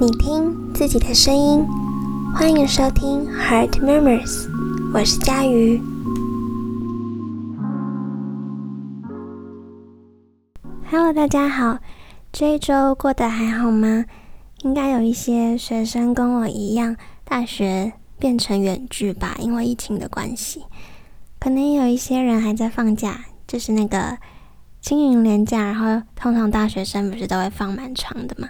你听自己的声音，欢迎收听 Heart Murmurs，我是佳瑜。Hello，大家好，这一周过得还好吗？应该有一些学生跟我一样，大学变成远距吧，因为疫情的关系。可能也有一些人还在放假，就是那个清明连假，然后通常大学生不是都会放蛮长的嘛。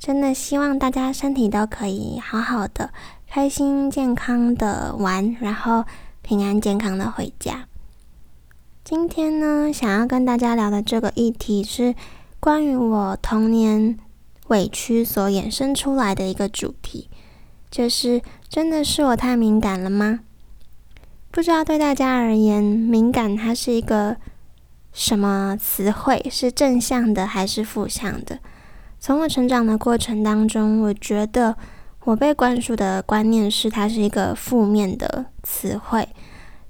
真的希望大家身体都可以好好的、开心健康的玩，然后平安健康的回家。今天呢，想要跟大家聊的这个议题是关于我童年委屈所衍生出来的一个主题，就是真的是我太敏感了吗？不知道对大家而言，敏感它是一个什么词汇？是正向的还是负向的？从我成长的过程当中，我觉得我被灌输的观念是它是一个负面的词汇。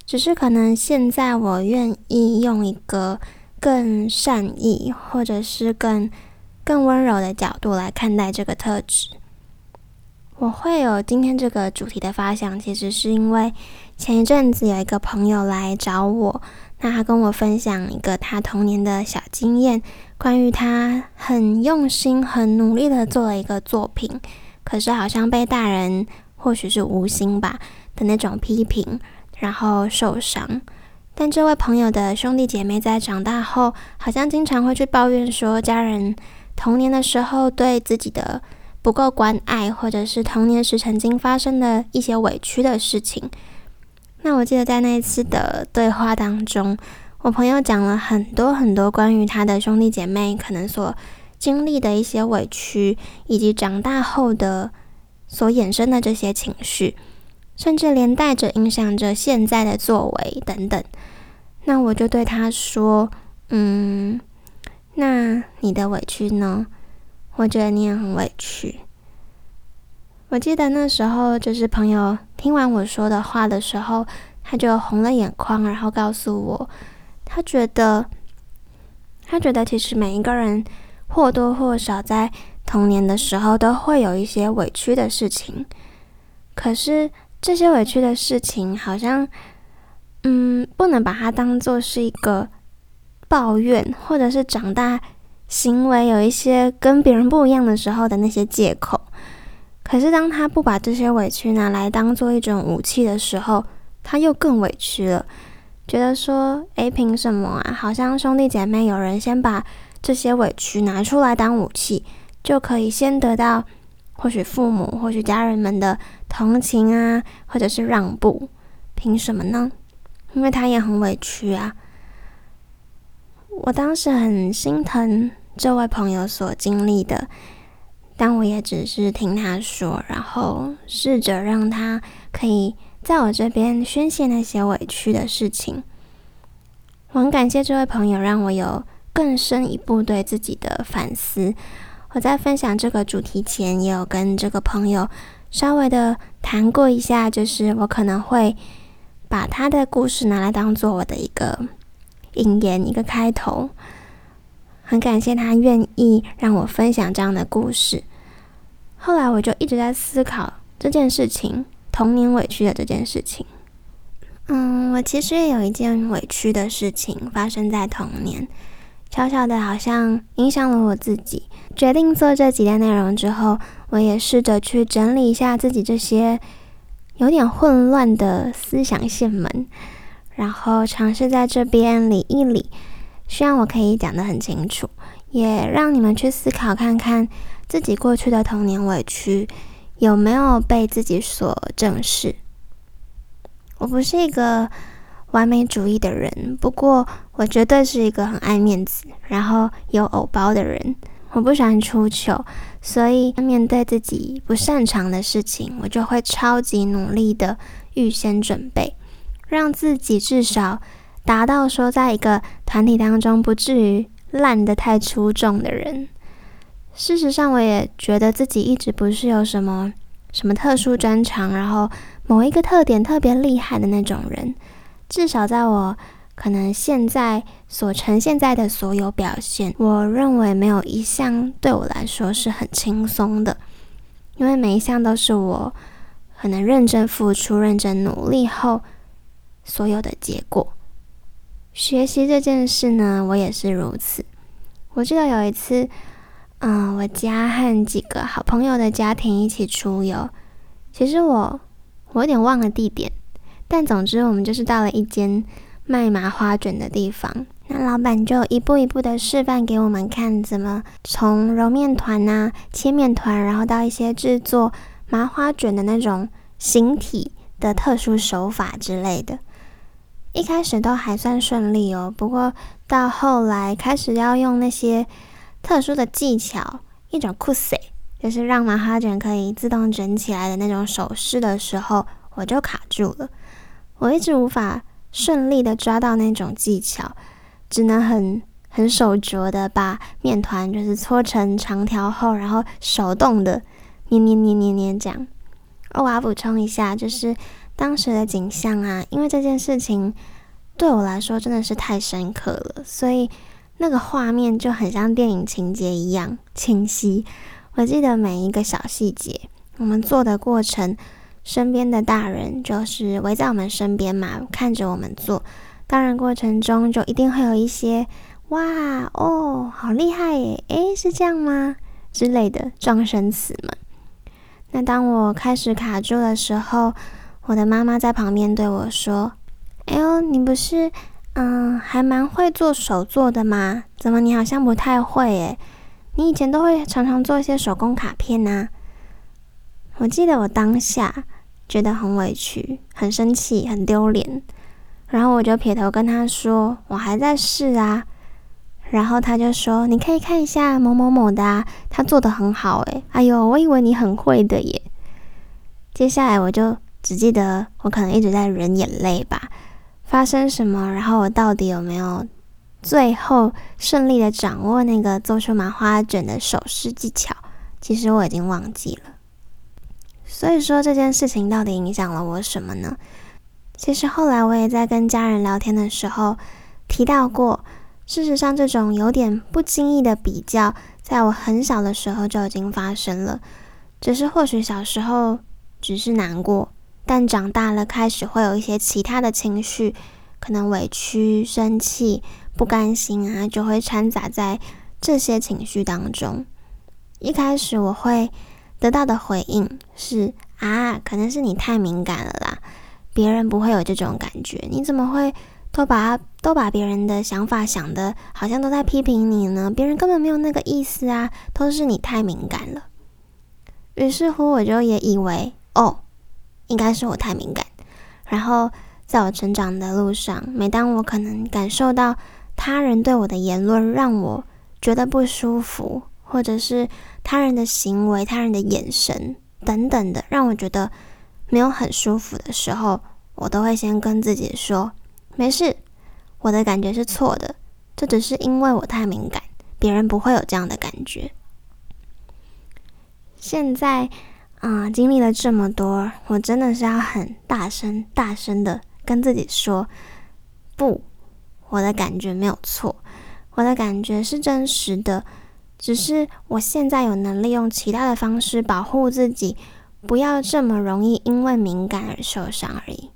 只是可能现在我愿意用一个更善意，或者是更更温柔的角度来看待这个特质。我会有今天这个主题的发想，其实是因为前一阵子有一个朋友来找我。那他跟我分享一个他童年的小经验，关于他很用心、很努力的做了一个作品，可是好像被大人或许是无心吧的那种批评，然后受伤。但这位朋友的兄弟姐妹在长大后，好像经常会去抱怨说，家人童年的时候对自己的不够关爱，或者是童年时曾经发生的一些委屈的事情。那我记得在那一次的对话当中，我朋友讲了很多很多关于他的兄弟姐妹可能所经历的一些委屈，以及长大后的所衍生的这些情绪，甚至连带着影响着现在的作为等等。那我就对他说：“嗯，那你的委屈呢？我觉得你也很委屈。”我记得那时候，就是朋友听完我说的话的时候，他就红了眼眶，然后告诉我，他觉得，他觉得其实每一个人或多或少在童年的时候都会有一些委屈的事情，可是这些委屈的事情好像，嗯，不能把它当做是一个抱怨，或者是长大行为有一些跟别人不一样的时候的那些借口。可是，当他不把这些委屈拿来当做一种武器的时候，他又更委屈了，觉得说：“诶，凭什么啊？好像兄弟姐妹有人先把这些委屈拿出来当武器，就可以先得到或许父母、或许家人们的同情啊，或者是让步，凭什么呢？因为他也很委屈啊。”我当时很心疼这位朋友所经历的。但我也只是听他说，然后试着让他可以在我这边宣泄那些委屈的事情。我很感谢这位朋友，让我有更深一步对自己的反思。我在分享这个主题前，也有跟这个朋友稍微的谈过一下，就是我可能会把他的故事拿来当做我的一个引言，一个开头。很感谢他愿意让我分享这样的故事。后来我就一直在思考这件事情，童年委屈的这件事情。嗯，我其实也有一件委屈的事情发生在童年，悄悄的，好像影响了我自己。决定做这几天内容之后，我也试着去整理一下自己这些有点混乱的思想线门，然后尝试在这边理一理，希望我可以讲得很清楚，也让你们去思考看看。自己过去的童年委屈有没有被自己所正视？我不是一个完美主义的人，不过我绝对是一个很爱面子，然后有偶包的人。我不喜欢出糗，所以面对自己不擅长的事情，我就会超级努力的预先准备，让自己至少达到说，在一个团体当中不至于烂的太出众的人。事实上，我也觉得自己一直不是有什么什么特殊专长，然后某一个特点特别厉害的那种人。至少在我可能现在所呈现在的所有表现，我认为没有一项对我来说是很轻松的。因为每一项都是我可能认真付出、认真努力后所有的结果。学习这件事呢，我也是如此。我记得有一次，嗯，我家和几个好朋友的家庭一起出游，其实我我有点忘了地点，但总之我们就是到了一间卖麻花卷的地方。那老板就一步一步的示范给我们看，怎么从揉面团啊、切面团，然后到一些制作麻花卷的那种形体的特殊手法之类的。一开始都还算顺利哦，不过到后来开始要用那些特殊的技巧，一种酷塞，就是让麻花卷可以自动卷起来的那种手势的时候，我就卡住了。我一直无法顺利的抓到那种技巧。只能很很手拙的把面团就是搓成长条后，然后手动的捏捏捏捏捏这样。我要补充一下，就是当时的景象啊，因为这件事情对我来说真的是太深刻了，所以那个画面就很像电影情节一样清晰。我记得每一个小细节，我们做的过程，身边的大人就是围在我们身边嘛，看着我们做。当然，过程中就一定会有一些“哇哦，好厉害耶！”诶，是这样吗？之类的撞声词们。那当我开始卡住的时候，我的妈妈在旁边对我说：“哎呦，你不是嗯，还蛮会做手做的吗？怎么你好像不太会？诶，你以前都会常常做一些手工卡片呐。”我记得我当下觉得很委屈、很生气、很丢脸。然后我就撇头跟他说：“我还在试啊。”然后他就说：“你可以看一下某某某的啊，他做的很好诶。哎呦，我以为你很会的耶。”接下来我就只记得我可能一直在忍眼泪吧。发生什么？然后我到底有没有最后顺利的掌握那个做出麻花卷的手势技巧？其实我已经忘记了。所以说这件事情到底影响了我什么呢？其实后来我也在跟家人聊天的时候提到过，事实上这种有点不经意的比较，在我很小的时候就已经发生了。只是或许小时候只是难过，但长大了开始会有一些其他的情绪，可能委屈、生气、不甘心啊，就会掺杂在这些情绪当中。一开始我会得到的回应是啊，可能是你太敏感了啦。别人不会有这种感觉，你怎么会都把都把别人的想法想的好像都在批评你呢？别人根本没有那个意思啊，都是你太敏感了。于是乎，我就也以为哦，应该是我太敏感。然后，在我成长的路上，每当我可能感受到他人对我的言论让我觉得不舒服，或者是他人的行为、他人的眼神等等的，让我觉得。没有很舒服的时候，我都会先跟自己说：“没事，我的感觉是错的，这只是因为我太敏感，别人不会有这样的感觉。”现在，啊，经历了这么多，我真的是要很大声、大声的跟自己说：“不，我的感觉没有错，我的感觉是真实的，只是我现在有能力用其他的方式保护自己。”不要这么容易因为敏感而受伤而已。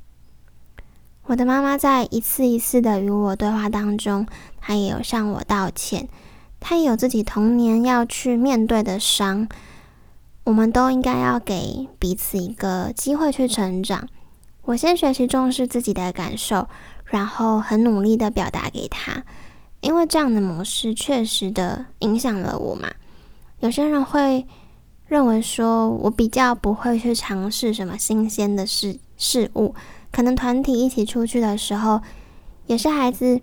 我的妈妈在一次一次的与我对话当中，她也有向我道歉，她也有自己童年要去面对的伤。我们都应该要给彼此一个机会去成长。我先学习重视自己的感受，然后很努力的表达给他，因为这样的模式确实的影响了我嘛。有些人会。认为说，我比较不会去尝试什么新鲜的事事物，可能团体一起出去的时候，也是孩子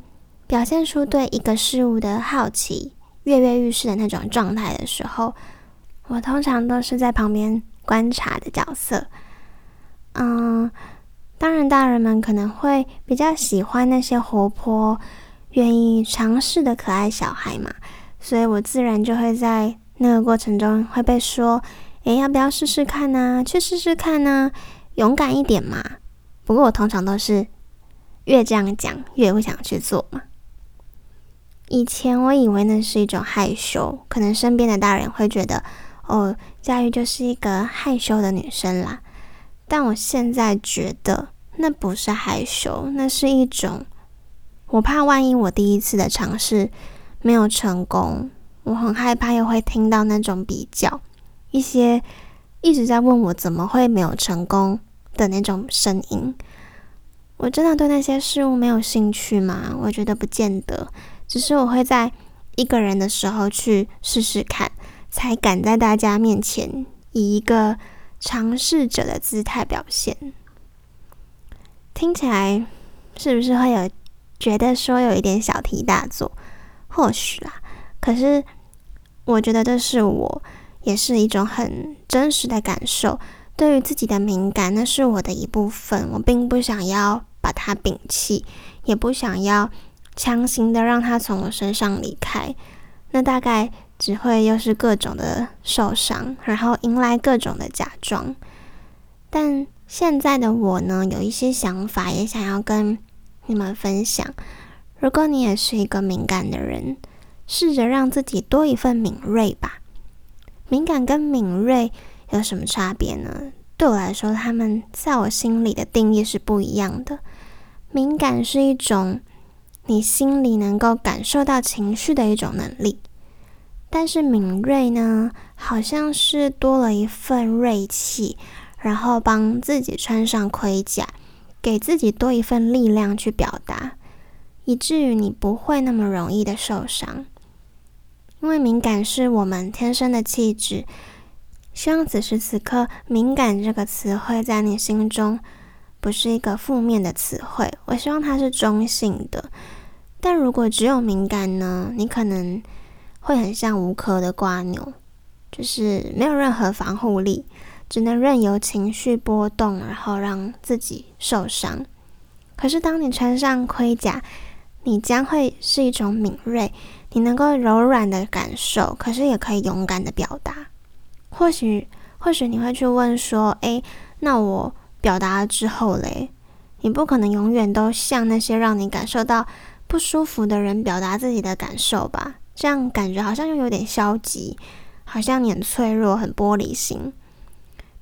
表现出对一个事物的好奇、跃跃欲试的那种状态的时候，我通常都是在旁边观察的角色。嗯，当然，大人们可能会比较喜欢那些活泼、愿意尝试的可爱小孩嘛，所以我自然就会在。那个过程中会被说：“诶，要不要试试看呢？去试试看呢，勇敢一点嘛。”不过我通常都是越这样讲越不想去做嘛。以前我以为那是一种害羞，可能身边的大人会觉得：“哦，佳玉就是一个害羞的女生啦。但我现在觉得那不是害羞，那是一种我怕万一我第一次的尝试没有成功，我很害怕又会听到那种比较，一些一直在问我怎么会没有成功的那种声音。我真的对那些事物没有兴趣吗？我觉得不见得，只是我会在一个人的时候去试试看。才敢在大家面前以一个尝试者的姿态表现，听起来是不是会有觉得说有一点小题大做？或许啦，可是我觉得这是我也是一种很真实的感受。对于自己的敏感，那是我的一部分，我并不想要把它摒弃，也不想要强行的让它从我身上离开。那大概。只会又是各种的受伤，然后迎来各种的假装。但现在的我呢，有一些想法也想要跟你们分享。如果你也是一个敏感的人，试着让自己多一份敏锐吧。敏感跟敏锐有什么差别呢？对我来说，他们在我心里的定义是不一样的。敏感是一种你心里能够感受到情绪的一种能力。但是敏锐呢，好像是多了一份锐气，然后帮自己穿上盔甲，给自己多一份力量去表达，以至于你不会那么容易的受伤。因为敏感是我们天生的气质。希望此时此刻，敏感这个词汇在你心中不是一个负面的词汇。我希望它是中性的。但如果只有敏感呢，你可能。会很像无壳的瓜牛，就是没有任何防护力，只能任由情绪波动，然后让自己受伤。可是当你穿上盔甲，你将会是一种敏锐，你能够柔软的感受，可是也可以勇敢的表达。或许，或许你会去问说：“诶，那我表达了之后嘞？你不可能永远都像那些让你感受到不舒服的人表达自己的感受吧？”这样感觉好像又有点消极，好像你很脆弱、很玻璃心，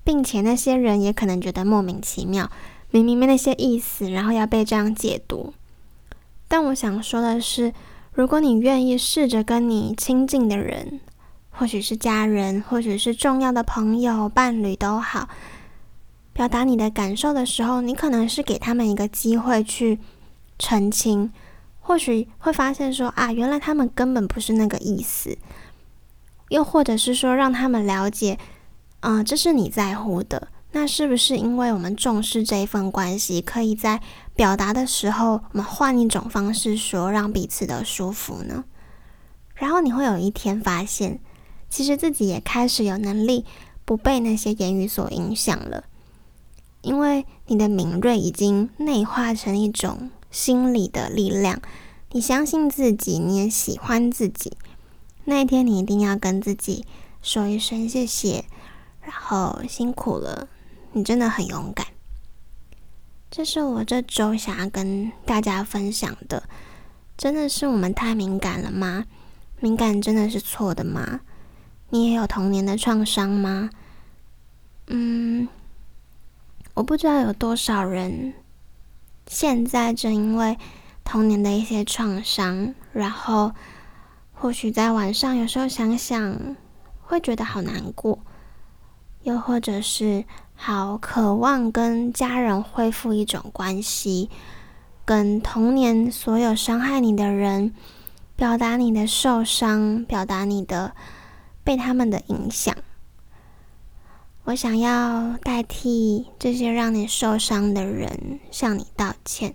并且那些人也可能觉得莫名其妙，明明没那些意思，然后要被这样解读。但我想说的是，如果你愿意试着跟你亲近的人，或许是家人，或许是重要的朋友、伴侣都好，表达你的感受的时候，你可能是给他们一个机会去澄清。或许会发现说啊，原来他们根本不是那个意思，又或者是说让他们了解，嗯，这是你在乎的。那是不是因为我们重视这一份关系，可以在表达的时候，我们换一种方式说，让彼此的舒服呢？然后你会有一天发现，其实自己也开始有能力不被那些言语所影响了，因为你的敏锐已经内化成一种。心里的力量，你相信自己，你也喜欢自己。那一天，你一定要跟自己说一声谢谢，然后辛苦了，你真的很勇敢。这是我这周想要跟大家分享的。真的是我们太敏感了吗？敏感真的是错的吗？你也有童年的创伤吗？嗯，我不知道有多少人。现在正因为童年的一些创伤，然后或许在晚上有时候想想，会觉得好难过，又或者是好渴望跟家人恢复一种关系，跟童年所有伤害你的人表达你的受伤，表达你的被他们的影响。我想要代替这些让你受伤的人向你道歉，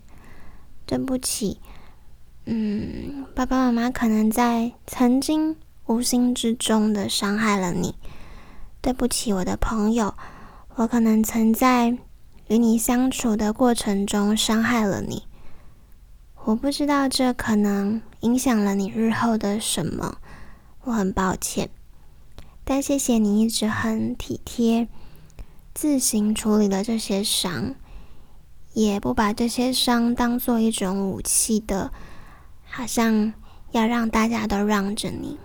对不起。嗯，爸爸妈妈可能在曾经无心之中的伤害了你，对不起，我的朋友，我可能曾在与你相处的过程中伤害了你。我不知道这可能影响了你日后的什么，我很抱歉。但谢谢你一直很体贴，自行处理了这些伤，也不把这些伤当做一种武器的，好像要让大家都让着你。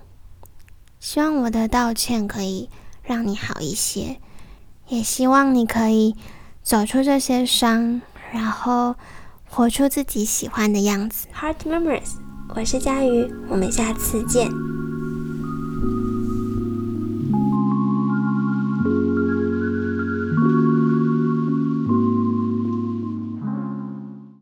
希望我的道歉可以让你好一些。也希望你可以走出这些伤，然后活出自己喜欢的样子。Heart Memories，我是佳瑜，我们下次见。